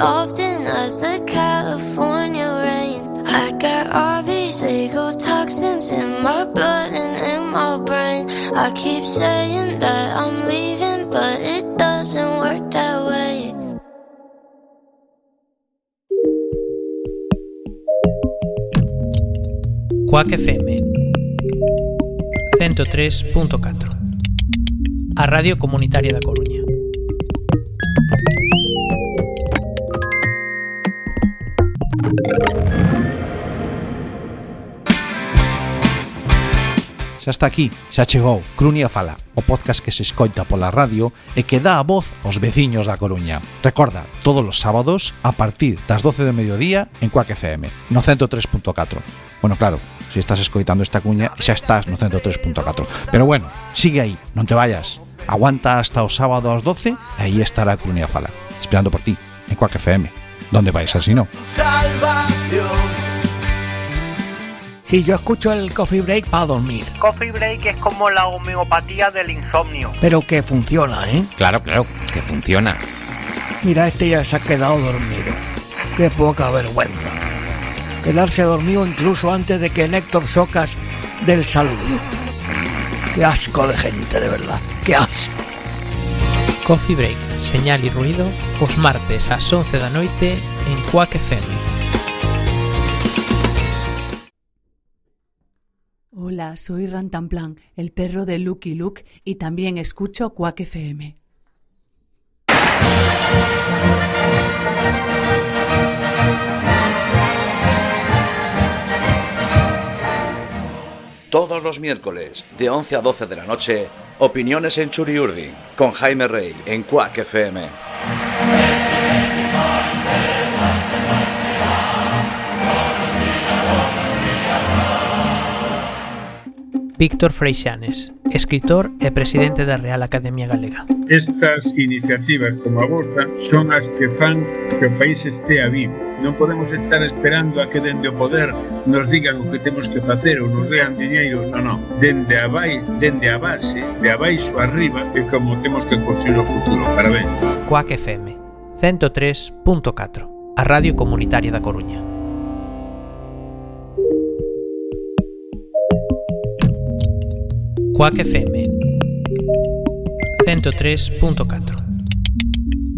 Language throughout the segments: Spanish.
often as the California rain. I got all these legal toxins in my blood and in my brain. I keep saying that I'm leaving, but it doesn't work that way. Quack FM 103.4 A Radio Comunitaria da Coruña Xa está aquí, xa chegou Crunia Fala, o podcast que se escoita pola radio e que dá a voz aos veciños da Coruña. Recorda, todos os sábados a partir das 12 de mediodía en Cuac FM, no 103.4. Bueno, claro, se estás escoitando esta cuña xa estás no 103.4. Pero bueno, sigue aí, non te vayas. Aguanta hasta o sábado ás 12 e aí estará Crunia Fala, esperando por ti en Cuac FM. ¿Dónde vais así no? Sí, yo escucho el coffee break para dormir. Coffee break es como la homeopatía del insomnio. Pero que funciona, ¿eh? Claro, claro, que funciona. Mira, este ya se ha quedado dormido. Qué poca vergüenza. Quedarse dormido incluso antes de que Néctor Socas del saludo. Qué asco de gente, de verdad. Qué asco. Coffee Break, señal e ruido os martes ás 11 da noite en Quack FM. Hola, soy Rantanplan, el perro de Lucky Luke y también escucho Quack FM. Todos los miércoles, de 11 a 12 de la noche, Opiniones en Churiurdi, con Jaime Rey, en Quack FM. Víctor Freixanes, escritor e presidente da Real Academia Galega. Estas iniciativas como a vosa son as que fan que o país estea vivo. Non podemos estar esperando a que dende o poder nos digan o que temos que facer ou nos dean diñeiro, non, non. Dende a, vai, dende a base, de abaixo arriba, é como temos que construir o futuro. Parabéns. Coac FM 103.4, a radio comunitaria da Coruña. Coac FM 103.4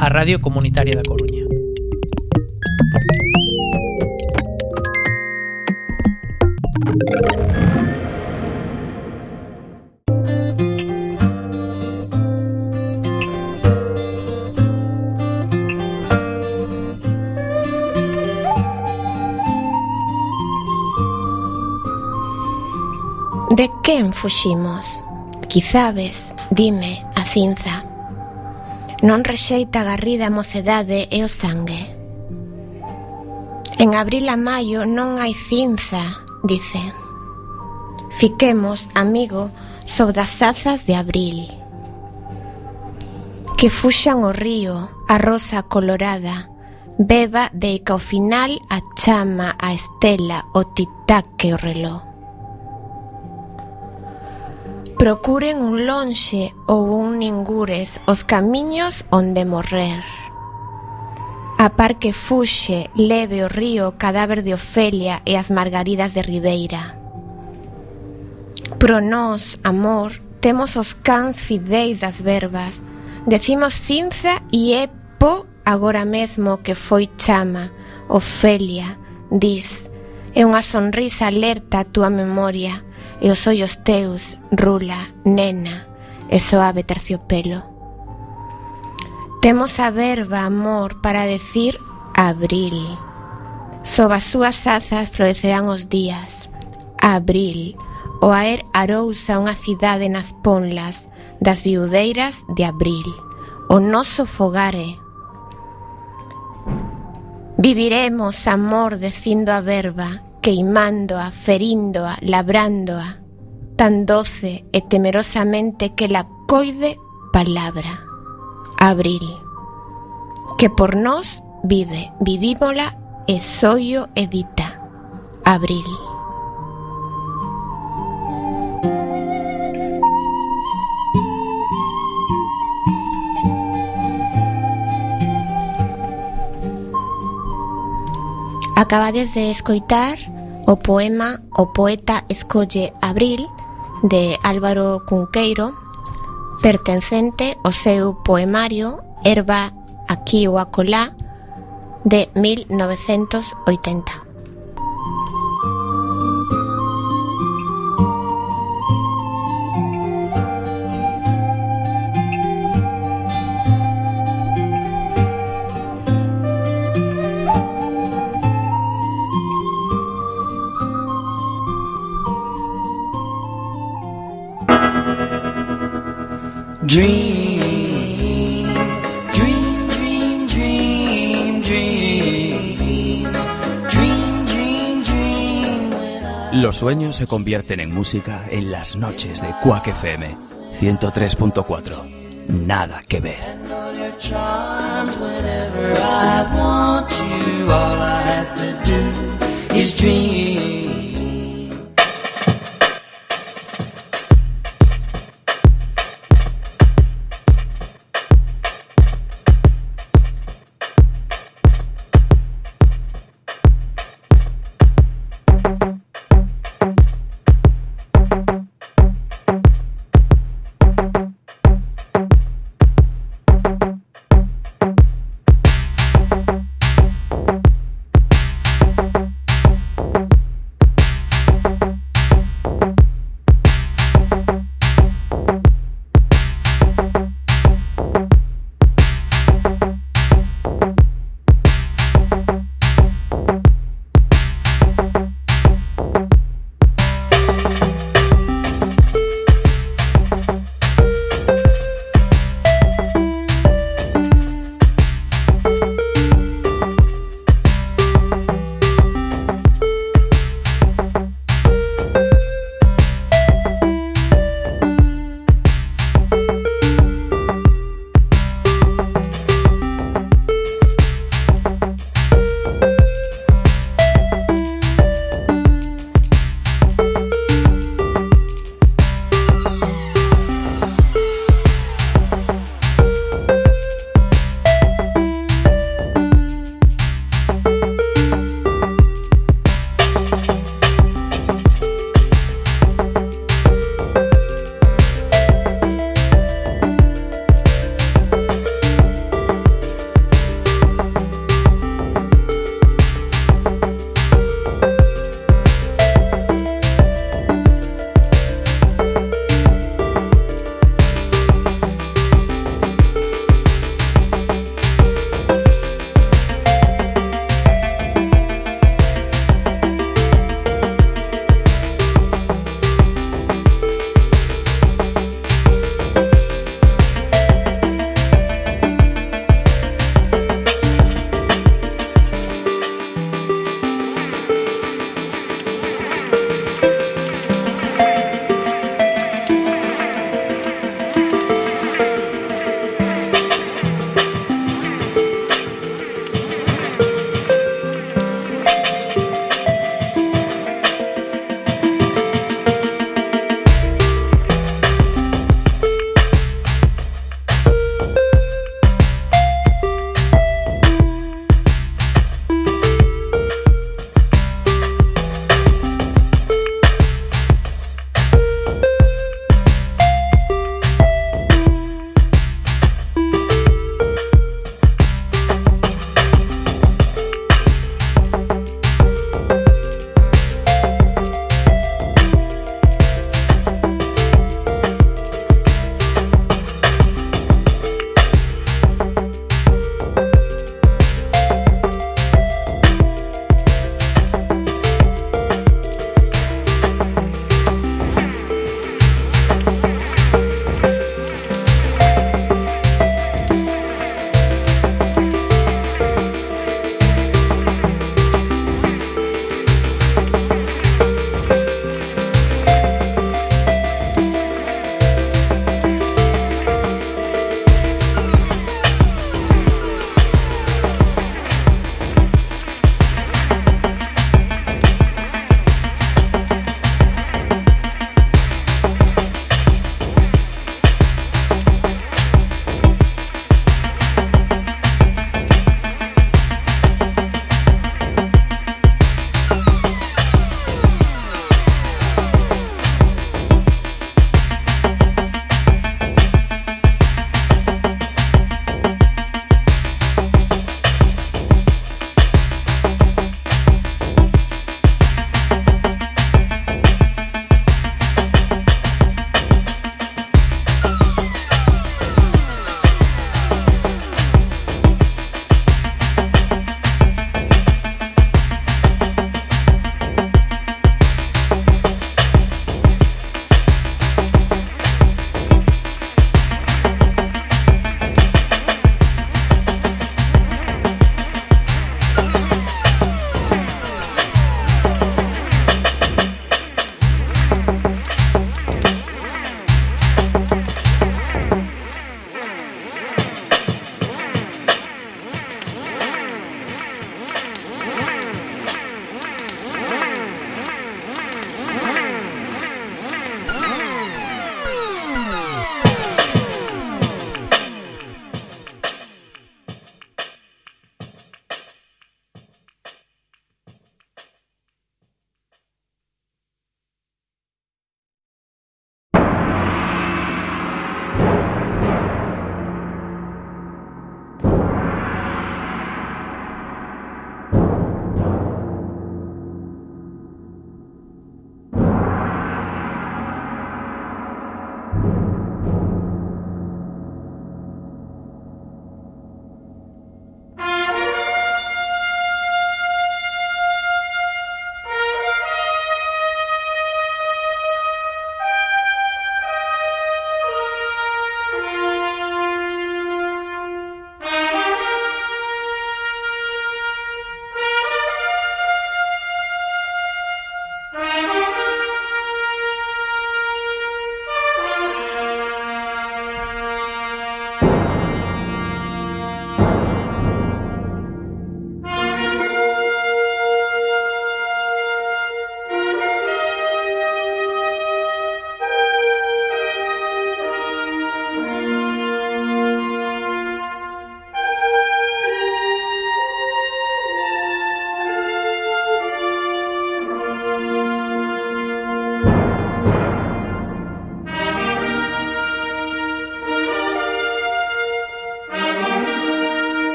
A Radio Comunitaria da Coruña De quen fuximos? Quizabes, dime, a cinza. Non rexeita a garrida a mocedade e o sangue. En abril a maio non hai cinza dice Fiquemos, amigo, sobre as azas de abril Que fuxan o río, a rosa colorada Beba de que ao final a chama, a estela, o titaque, o reloj Procuren un lonxe ou un ningures os camiños onde morrer. A par que fuxe, leve o río o cadáver de Ofelia e as margaridas de Ribeira. Pro nós, amor, temos os cans fideis das verbas. Decimos cinza e é po agora mesmo que foi chama, Ofelia, dis, e unha sonrisa alerta a túa memoria, e os ollos teus, rula, nena, e soave terciopelo. Temos a verba amor para decir abril. Sob as súas azas florecerán os días. Abril, o aer arousa unha cidade nas ponlas das viudeiras de abril. O noso fogare. Viviremos amor descindo a verba, queimándoa, feríndoa, labrándoa, tan doce e temerosamente que la coide palabra. Abril, que por nos vive, vivímola, esoyo edita. Abril. Acabades de escoitar o poema O poeta escolle Abril de Álvaro Cunqueiro pertencente ao seu poemario Herba aquí ou acolá de 1980. Sueños se convierten en música en las noches de Quack FM 103.4. Nada que ver.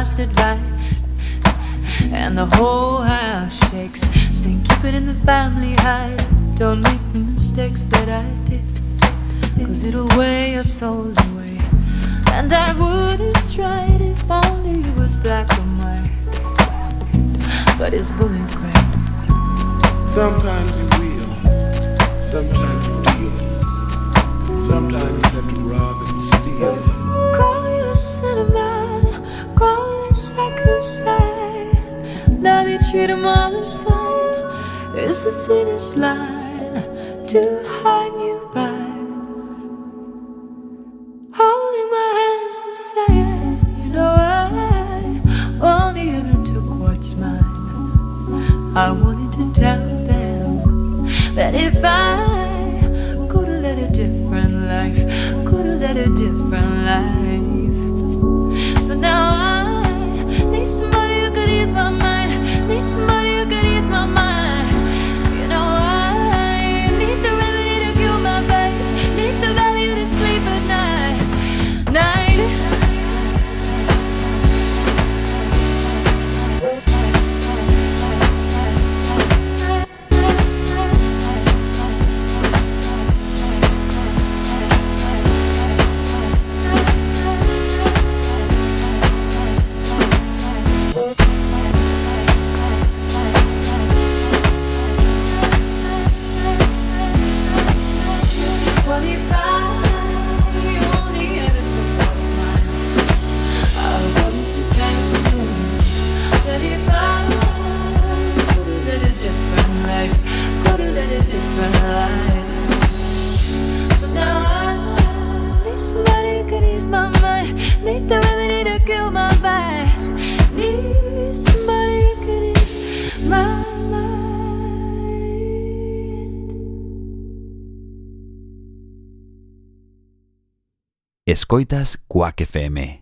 last advice. And the whole house shakes. Saying keep it in the family hide. Don't make the mistakes that I did. Cause it'll weigh your soul away. And I would've tried if only it was black or white. But it's bullet gray. Sometimes you will. Sometimes you deal. Sometimes you have to rob and steal. Call you a cinema. Between a mile and sign. Is the thinnest line to hang Escoitas Cuac FM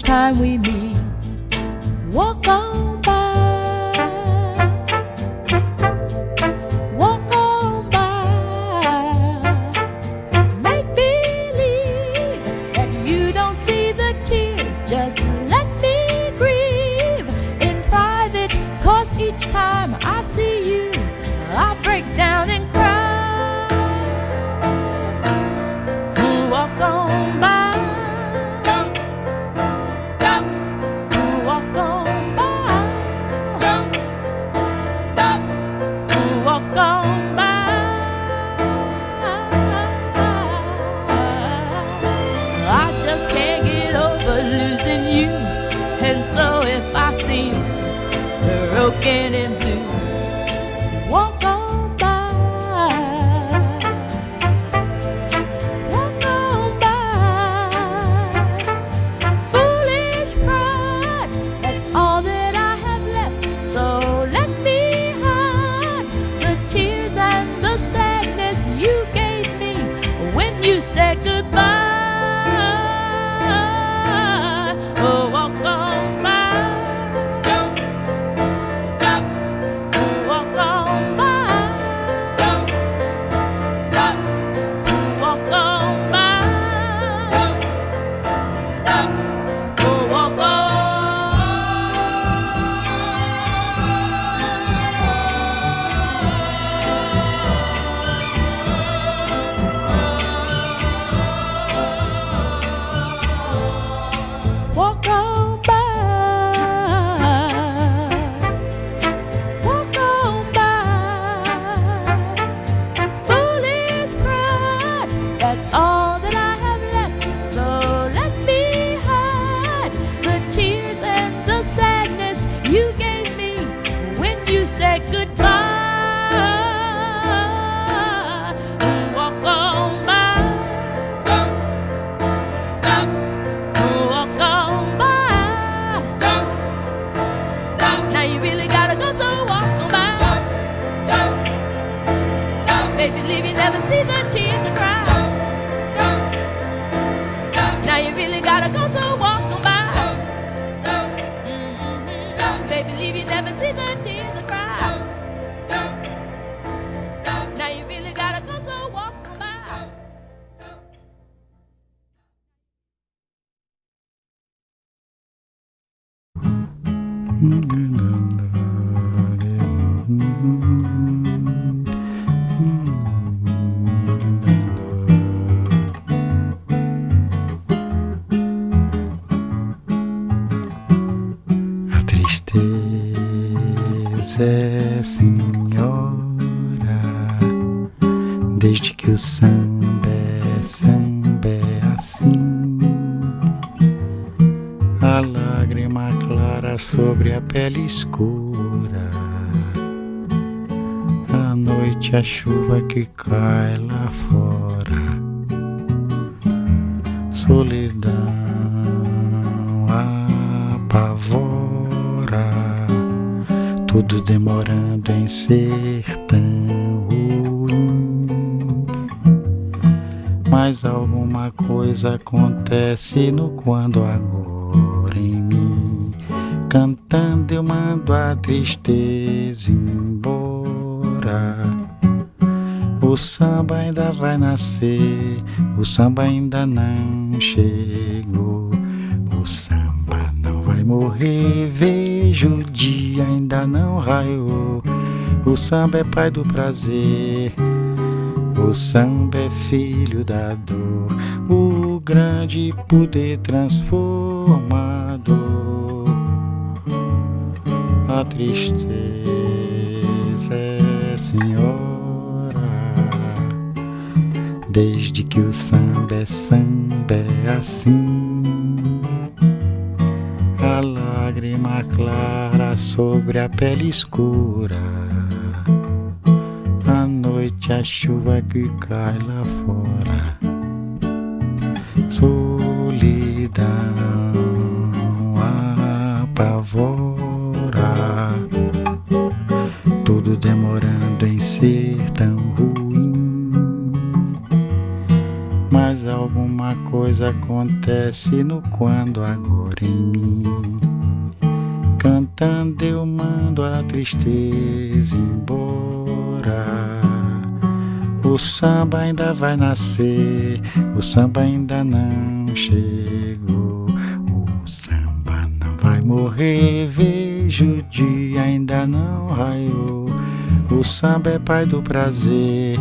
each time we meet, enemy. Escura, a noite a chuva que cai lá fora, solidão apavora, tudo demorando em ser tão ruim. Mas alguma coisa acontece no quando agora. Cantando eu mando a tristeza embora. O samba ainda vai nascer, o samba ainda não chegou. O samba não vai morrer, vejo o dia ainda não raiou. O samba é pai do prazer, o samba é filho da dor, o grande poder transformador. Tristeza é senhora, desde que o samba é samba é assim. A lágrima clara sobre a pele escura. A noite a chuva que cai lá fora. Solidão apavora. Demorando em ser tão ruim. Mas alguma coisa acontece no quando agora em mim. Cantando eu mando a tristeza embora. O samba ainda vai nascer, o samba ainda não chegou. O samba não vai morrer, vejo o dia ainda não raiou. O samba é pai do prazer,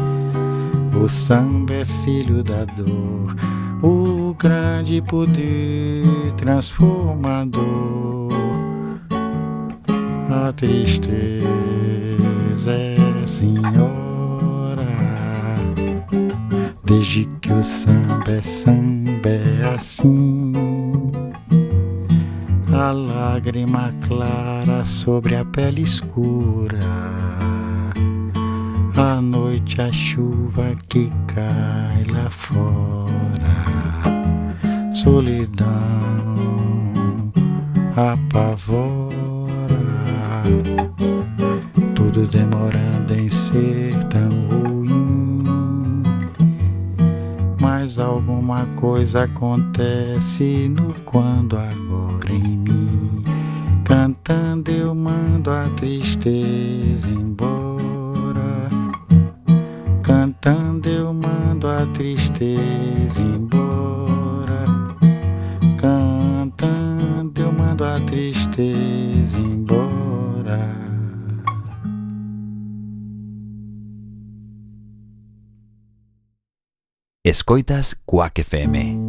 o samba é filho da dor. O grande poder transformador. A tristeza é senhora, desde que o samba é samba é assim. A lágrima clara sobre a pele escura, a noite a chuva que cai lá fora, solidão apavora tudo demorando em ser tão ruim. Mas alguma coisa acontece no quando agora em mim. Cantando eu mando a tristeza tristeza embora. Cantando eu mando a tristeza embora. Escoitas Quack FM.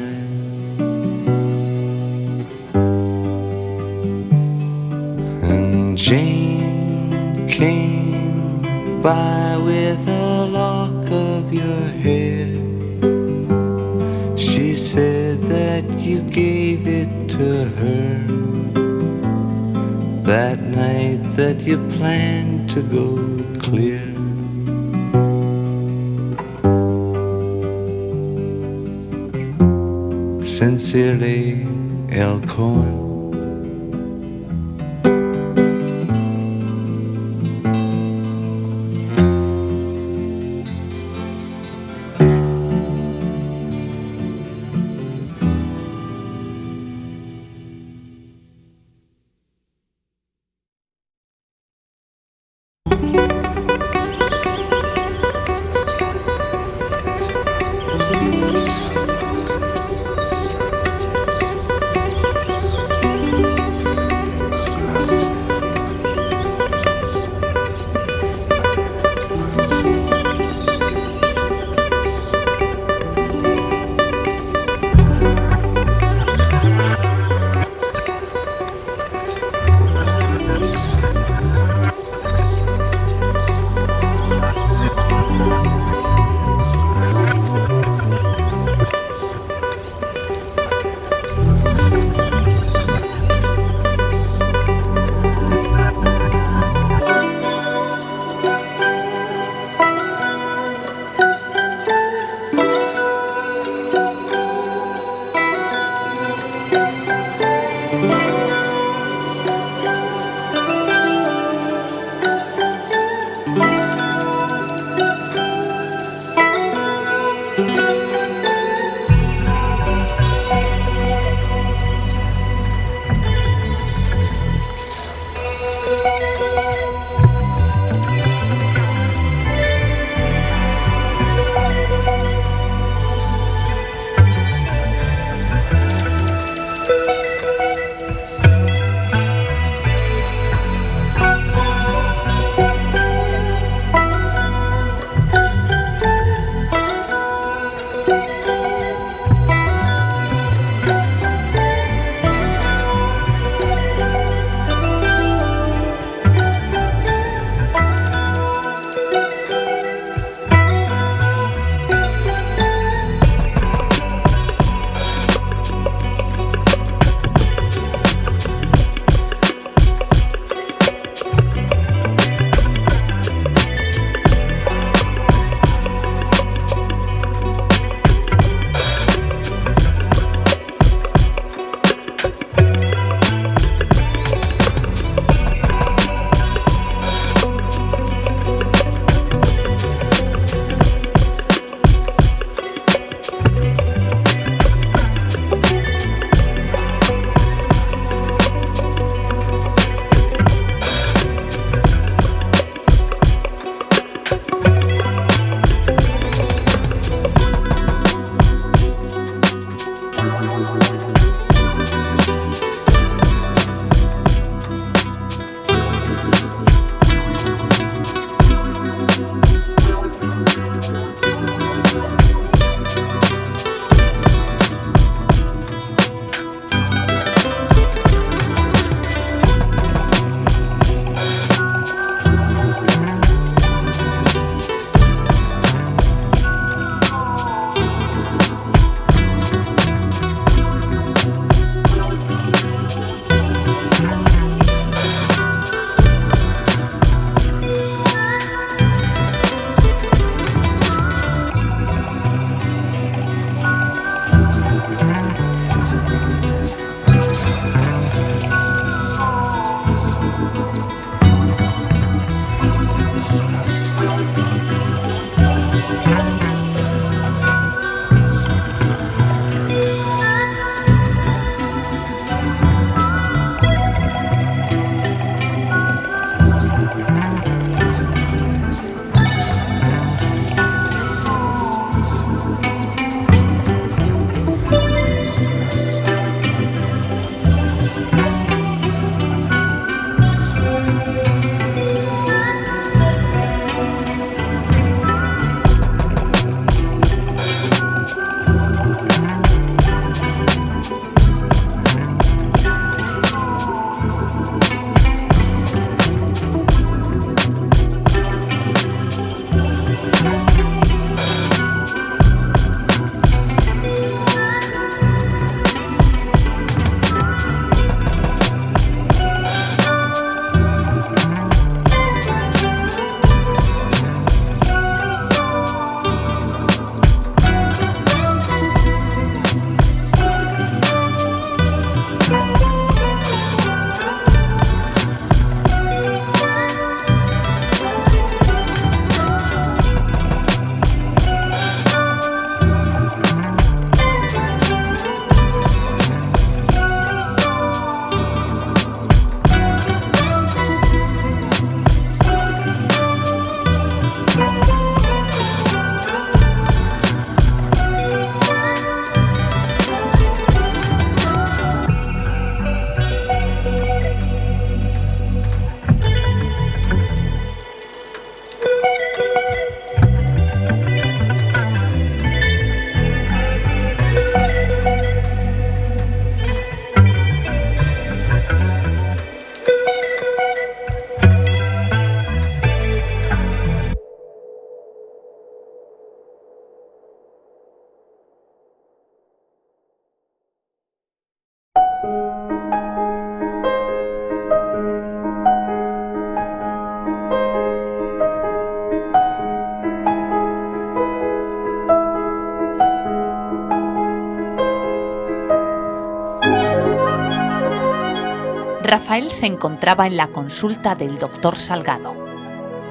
Sincerely, Elkhorn. Rafael se encontraba en la consulta del doctor Salgado.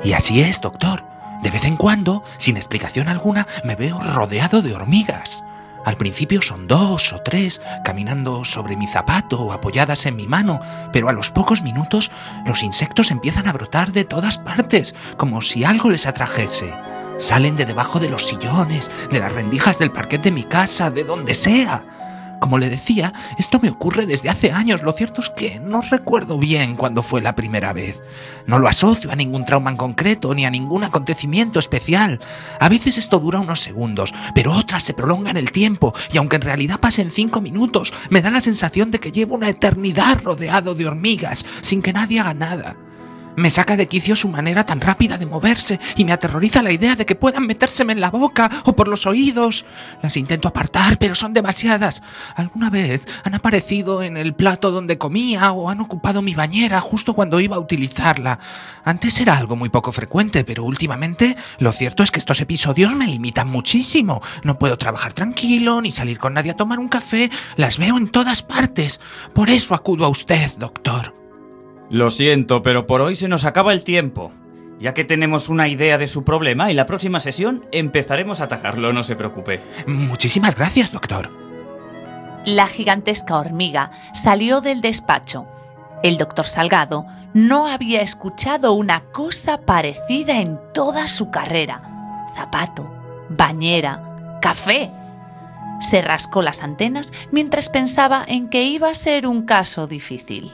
Y así es, doctor. De vez en cuando, sin explicación alguna, me veo rodeado de hormigas. Al principio son dos o tres, caminando sobre mi zapato o apoyadas en mi mano, pero a los pocos minutos los insectos empiezan a brotar de todas partes, como si algo les atrajese. Salen de debajo de los sillones, de las rendijas del parquet de mi casa, de donde sea. Como le decía, esto me ocurre desde hace años. Lo cierto es que no recuerdo bien cuándo fue la primera vez. No lo asocio a ningún trauma en concreto ni a ningún acontecimiento especial. A veces esto dura unos segundos, pero otras se prolongan el tiempo y aunque en realidad pasen cinco minutos, me da la sensación de que llevo una eternidad rodeado de hormigas sin que nadie haga nada. Me saca de quicio su manera tan rápida de moverse y me aterroriza la idea de que puedan metérseme en la boca o por los oídos. Las intento apartar, pero son demasiadas. Alguna vez han aparecido en el plato donde comía o han ocupado mi bañera justo cuando iba a utilizarla. Antes era algo muy poco frecuente, pero últimamente lo cierto es que estos episodios me limitan muchísimo. No puedo trabajar tranquilo ni salir con nadie a tomar un café. Las veo en todas partes. Por eso acudo a usted, doctor. Lo siento, pero por hoy se nos acaba el tiempo. Ya que tenemos una idea de su problema, en la próxima sesión empezaremos a atajarlo, no se preocupe. Muchísimas gracias, doctor. La gigantesca hormiga salió del despacho. El doctor Salgado no había escuchado una cosa parecida en toda su carrera. Zapato, bañera, café. Se rascó las antenas mientras pensaba en que iba a ser un caso difícil.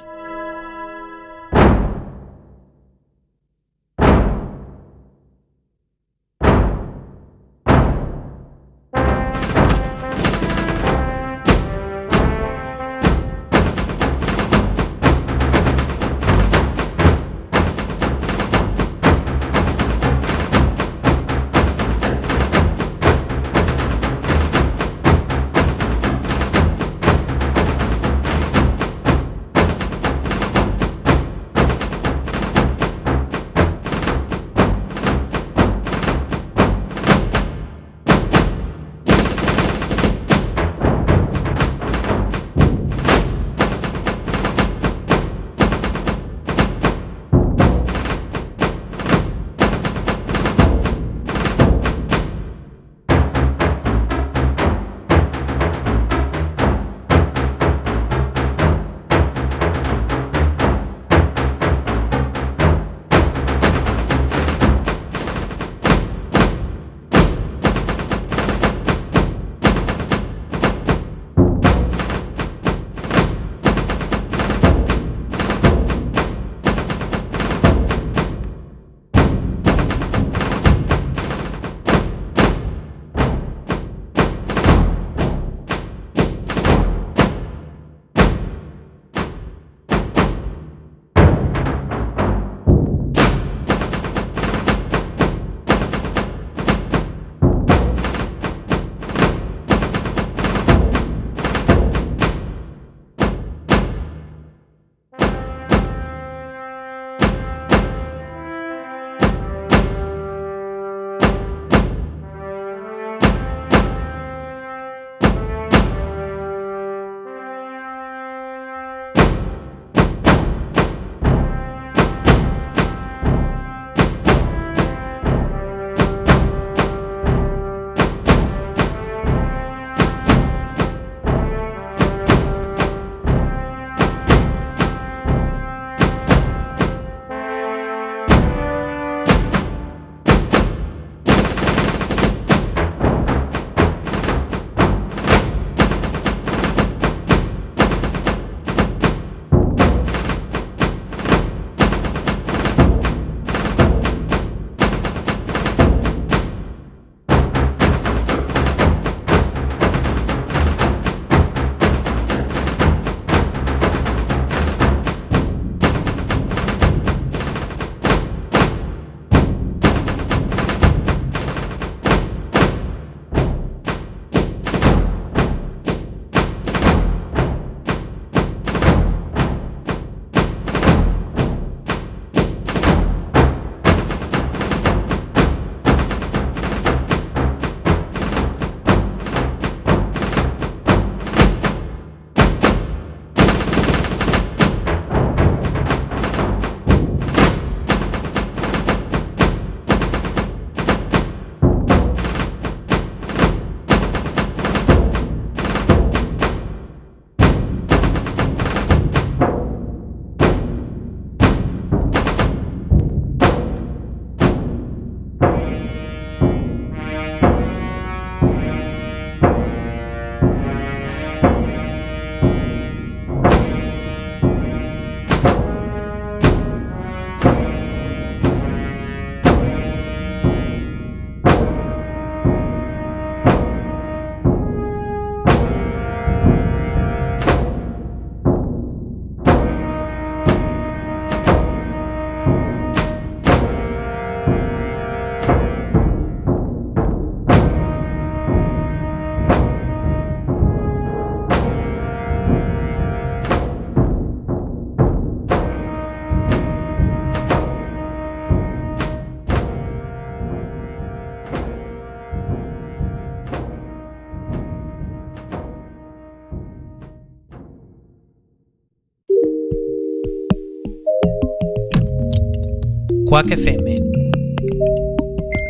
Cuac FM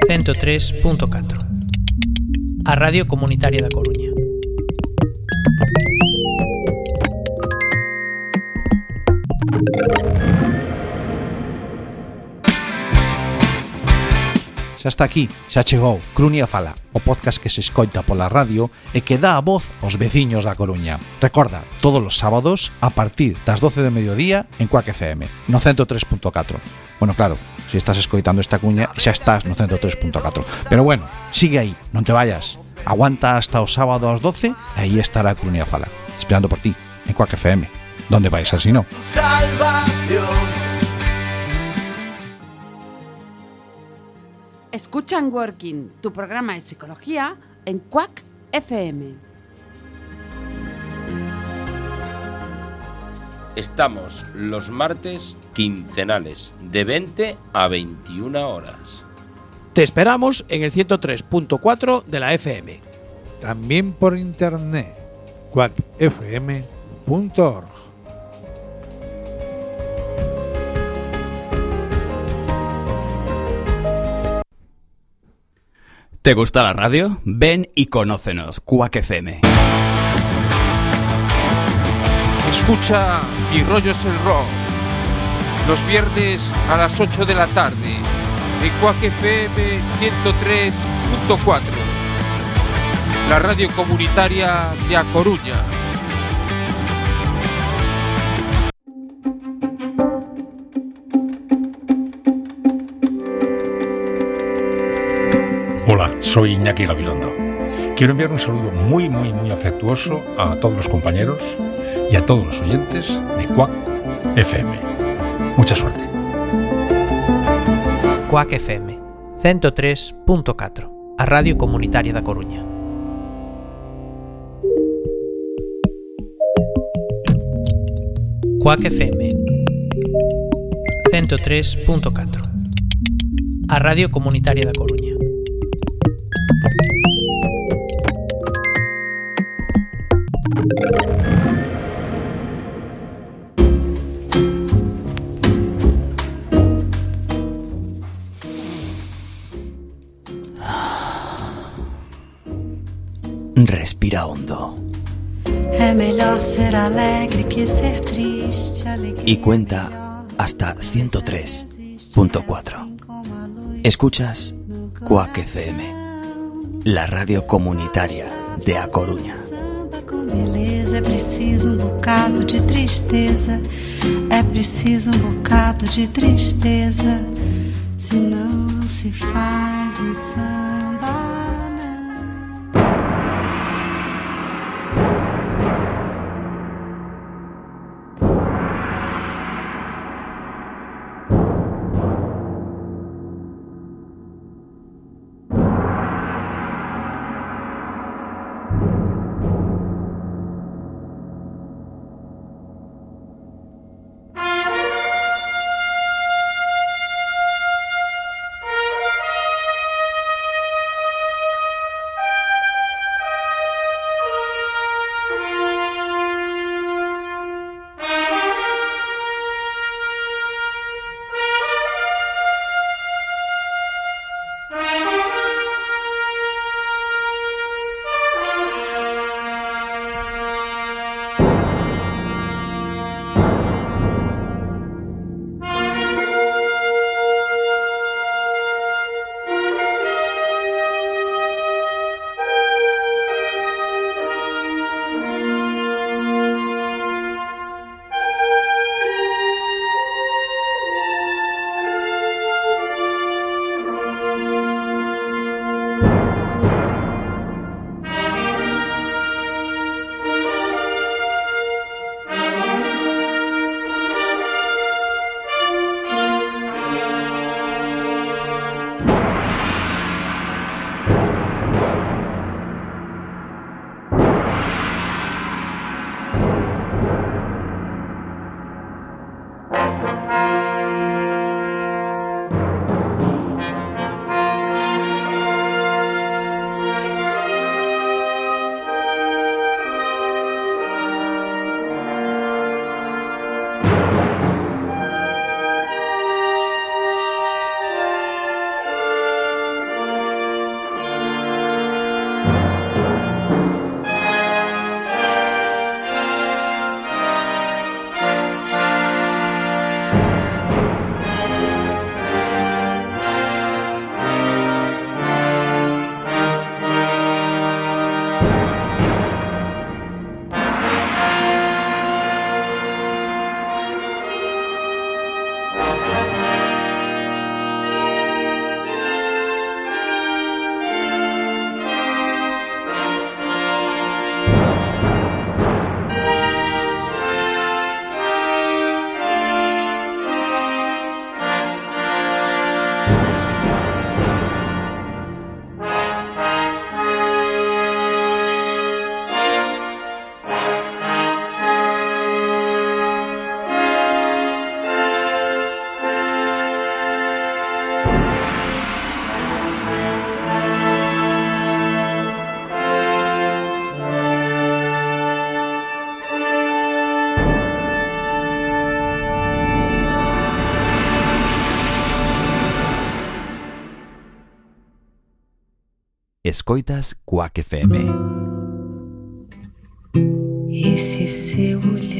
103.4 A Radio Comunitaria da Coruña Xa está aquí, xa chegou Crunia Fala, o podcast que se escoita pola radio e que dá a voz aos veciños da Coruña. Recorda, todos os sábados a partir das 12 de mediodía en Cuac FM, no 103.4. Bueno, claro, se estás escoitando esta cuña xa estás no 103.4. Pero bueno, sigue aí, non te vayas. Aguanta hasta o sábado ás 12 e aí estará Crunia Fala, esperando por ti, en Quack FM. Donde vais así no? Salvación. Escuchan Working, tu programa de psicología en Quack FM. Estamos los martes quincenales de 20 a 21 horas. Te esperamos en el 103.4 de la FM. También por internet, quackfm.org. ¿Te gusta la radio? Ven y conócenos, Quack FM. Escucha Mi rollo es el rock. Los viernes a las 8 de la tarde. En Quack FM 103.4. La radio comunitaria de A Coruña. Hola, soy Iñaki Gabilondo. Quiero enviar un saludo muy, muy, muy afectuoso a todos los compañeros y a todos los oyentes de Quack FM. Mucha suerte. Cuac FM 103.4 A Radio Comunitaria da Coruña Cuac FM 103.4 A Radio Comunitaria da Coruña y cuenta hasta 103.4. Escuchas Quack FM, la radio comunitaria de A Coruña. beleza. É preciso um bocado de tristeza. É preciso um bocado de tristeza. Se não se faz um samba. Escoitas Quack FM. Esse seu olhar